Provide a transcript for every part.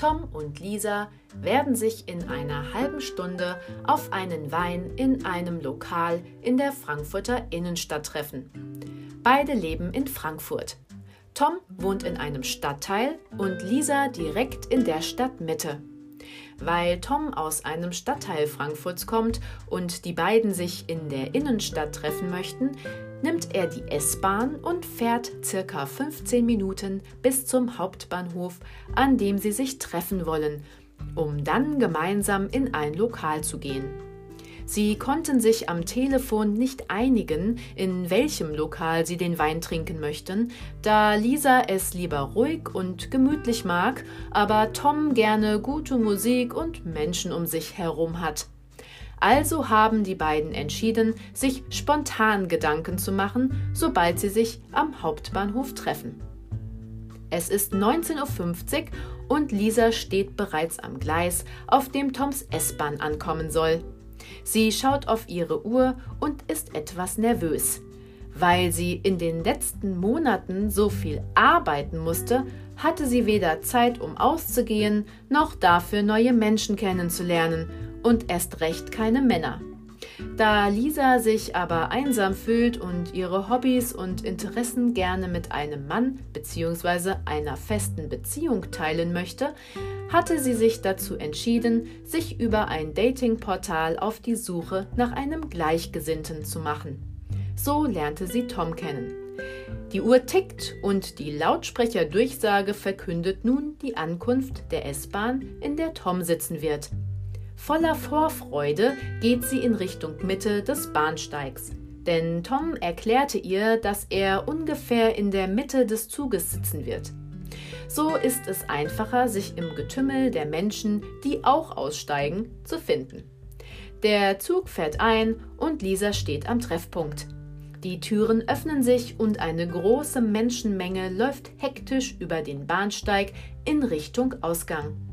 Tom und Lisa werden sich in einer halben Stunde auf einen Wein in einem Lokal in der Frankfurter Innenstadt treffen. Beide leben in Frankfurt. Tom wohnt in einem Stadtteil und Lisa direkt in der Stadtmitte. Weil Tom aus einem Stadtteil Frankfurts kommt und die beiden sich in der Innenstadt treffen möchten, nimmt er die S-Bahn und fährt circa 15 Minuten bis zum Hauptbahnhof, an dem sie sich treffen wollen, um dann gemeinsam in ein Lokal zu gehen. Sie konnten sich am Telefon nicht einigen, in welchem Lokal sie den Wein trinken möchten, da Lisa es lieber ruhig und gemütlich mag, aber Tom gerne gute Musik und Menschen um sich herum hat. Also haben die beiden entschieden, sich spontan Gedanken zu machen, sobald sie sich am Hauptbahnhof treffen. Es ist 19.50 Uhr und Lisa steht bereits am Gleis, auf dem Toms S-Bahn ankommen soll. Sie schaut auf ihre Uhr und ist etwas nervös. Weil sie in den letzten Monaten so viel arbeiten musste, hatte sie weder Zeit, um auszugehen, noch dafür neue Menschen kennenzulernen und erst recht keine Männer. Da Lisa sich aber einsam fühlt und ihre Hobbys und Interessen gerne mit einem Mann bzw. einer festen Beziehung teilen möchte, hatte sie sich dazu entschieden, sich über ein Datingportal auf die Suche nach einem Gleichgesinnten zu machen. So lernte sie Tom kennen. Die Uhr tickt und die Lautsprecherdurchsage verkündet nun die Ankunft der S-Bahn, in der Tom sitzen wird. Voller Vorfreude geht sie in Richtung Mitte des Bahnsteigs. Denn Tom erklärte ihr, dass er ungefähr in der Mitte des Zuges sitzen wird. So ist es einfacher, sich im Getümmel der Menschen, die auch aussteigen, zu finden. Der Zug fährt ein und Lisa steht am Treffpunkt. Die Türen öffnen sich und eine große Menschenmenge läuft hektisch über den Bahnsteig in Richtung Ausgang.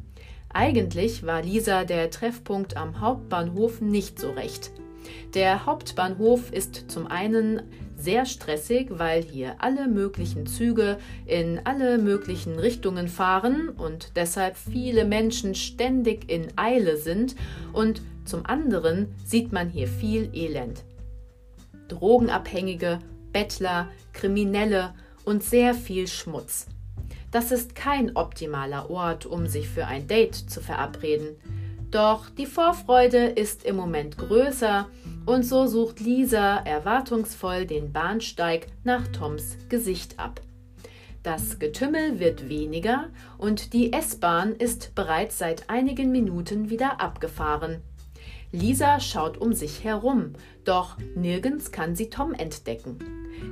Eigentlich war Lisa der Treffpunkt am Hauptbahnhof nicht so recht. Der Hauptbahnhof ist zum einen sehr stressig, weil hier alle möglichen Züge in alle möglichen Richtungen fahren und deshalb viele Menschen ständig in Eile sind und zum anderen sieht man hier viel Elend. Drogenabhängige, Bettler, Kriminelle und sehr viel Schmutz. Das ist kein optimaler Ort, um sich für ein Date zu verabreden. Doch die Vorfreude ist im Moment größer und so sucht Lisa erwartungsvoll den Bahnsteig nach Toms Gesicht ab. Das Getümmel wird weniger und die S-Bahn ist bereits seit einigen Minuten wieder abgefahren. Lisa schaut um sich herum, doch nirgends kann sie Tom entdecken.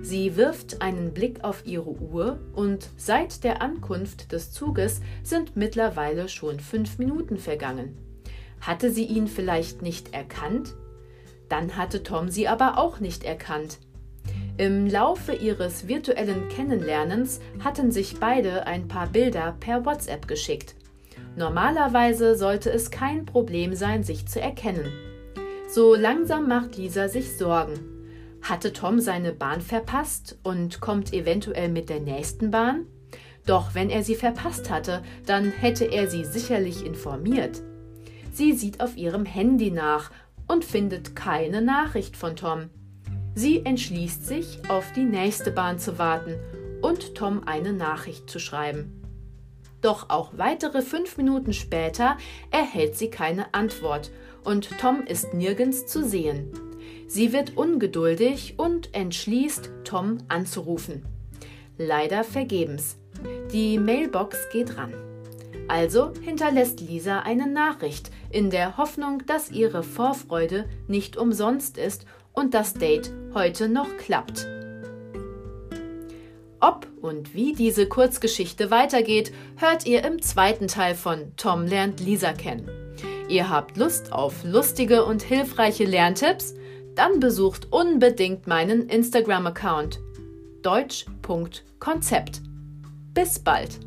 Sie wirft einen Blick auf ihre Uhr und seit der Ankunft des Zuges sind mittlerweile schon fünf Minuten vergangen. Hatte sie ihn vielleicht nicht erkannt? Dann hatte Tom sie aber auch nicht erkannt. Im Laufe ihres virtuellen Kennenlernens hatten sich beide ein paar Bilder per WhatsApp geschickt. Normalerweise sollte es kein Problem sein, sich zu erkennen. So langsam macht Lisa sich Sorgen. Hatte Tom seine Bahn verpasst und kommt eventuell mit der nächsten Bahn? Doch wenn er sie verpasst hatte, dann hätte er sie sicherlich informiert. Sie sieht auf ihrem Handy nach und findet keine Nachricht von Tom. Sie entschließt sich, auf die nächste Bahn zu warten und Tom eine Nachricht zu schreiben. Doch auch weitere fünf Minuten später erhält sie keine Antwort und Tom ist nirgends zu sehen. Sie wird ungeduldig und entschließt, Tom anzurufen. Leider vergebens. Die Mailbox geht ran. Also hinterlässt Lisa eine Nachricht in der Hoffnung, dass ihre Vorfreude nicht umsonst ist und das Date heute noch klappt. Ob und wie diese Kurzgeschichte weitergeht, hört ihr im zweiten Teil von Tom lernt Lisa kennen. Ihr habt Lust auf lustige und hilfreiche Lerntipps? Dann besucht unbedingt meinen Instagram-Account deutsch.konzept. Bis bald!